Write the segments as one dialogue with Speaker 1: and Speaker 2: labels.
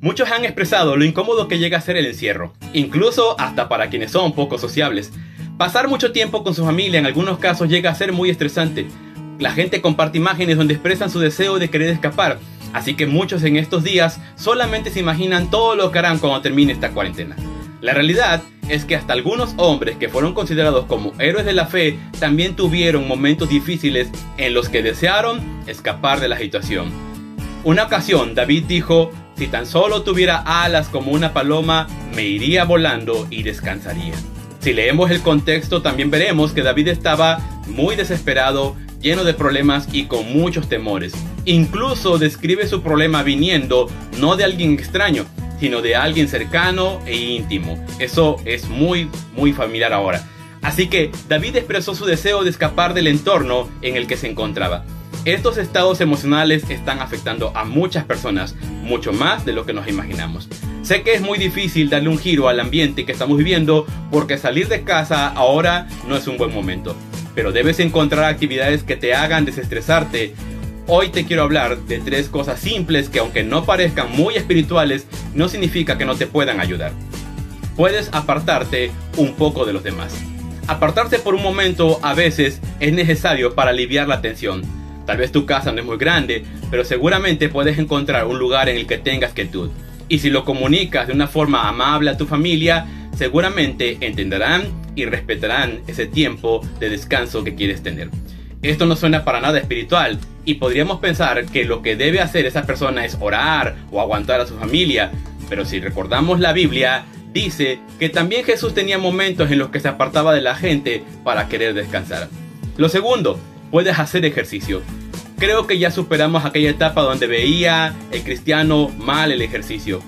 Speaker 1: Muchos han expresado lo incómodo que llega a ser el encierro, incluso hasta para quienes son poco sociables. Pasar mucho tiempo con su familia en algunos casos llega a ser muy estresante. La gente comparte imágenes donde expresan su deseo de querer escapar, así que muchos en estos días solamente se imaginan todo lo que harán cuando termine esta cuarentena. La realidad es que hasta algunos hombres que fueron considerados como héroes de la fe también tuvieron momentos difíciles en los que desearon escapar de la situación. Una ocasión David dijo, si tan solo tuviera alas como una paloma, me iría volando y descansaría. Si leemos el contexto también veremos que David estaba muy desesperado, lleno de problemas y con muchos temores. Incluso describe su problema viniendo no de alguien extraño, sino de alguien cercano e íntimo. Eso es muy, muy familiar ahora. Así que David expresó su deseo de escapar del entorno en el que se encontraba. Estos estados emocionales están afectando a muchas personas, mucho más de lo que nos imaginamos. Sé que es muy difícil darle un giro al ambiente que estamos viviendo porque salir de casa ahora no es un buen momento, pero debes encontrar actividades que te hagan desestresarte. Hoy te quiero hablar de tres cosas simples que aunque no parezcan muy espirituales, no significa que no te puedan ayudar. Puedes apartarte un poco de los demás. Apartarse por un momento a veces es necesario para aliviar la tensión. Tal vez tu casa no es muy grande, pero seguramente puedes encontrar un lugar en el que tengas quietud. Y si lo comunicas de una forma amable a tu familia, seguramente entenderán y respetarán ese tiempo de descanso que quieres tener. Esto no suena para nada espiritual y podríamos pensar que lo que debe hacer esa persona es orar o aguantar a su familia, pero si recordamos la Biblia, dice que también Jesús tenía momentos en los que se apartaba de la gente para querer descansar. Lo segundo, puedes hacer ejercicio. Creo que ya superamos aquella etapa donde veía el cristiano mal el ejercicio.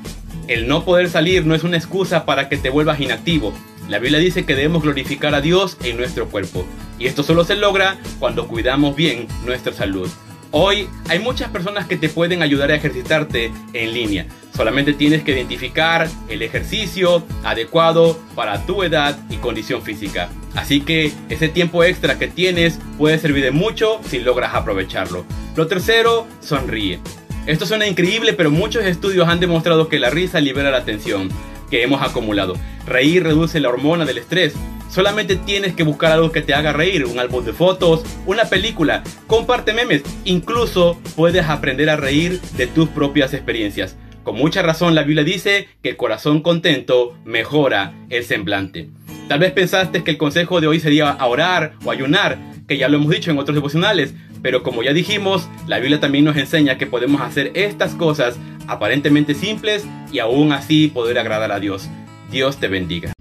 Speaker 1: El no poder salir no es una excusa para que te vuelvas inactivo. La Biblia dice que debemos glorificar a Dios en nuestro cuerpo. Y esto solo se logra cuando cuidamos bien nuestra salud. Hoy hay muchas personas que te pueden ayudar a ejercitarte en línea. Solamente tienes que identificar el ejercicio adecuado para tu edad y condición física. Así que ese tiempo extra que tienes puede servir de mucho si logras aprovecharlo. Lo tercero, sonríe. Esto suena increíble, pero muchos estudios han demostrado que la risa libera la tensión que hemos acumulado. Reír reduce la hormona del estrés. Solamente tienes que buscar algo que te haga reír, un álbum de fotos, una película, comparte memes, incluso puedes aprender a reír de tus propias experiencias. Con mucha razón la Biblia dice que el corazón contento mejora el semblante. Tal vez pensaste que el consejo de hoy sería orar o ayunar, que ya lo hemos dicho en otros devocionales, pero como ya dijimos, la Biblia también nos enseña que podemos hacer estas cosas aparentemente simples y aún así poder agradar a Dios. Dios te bendiga.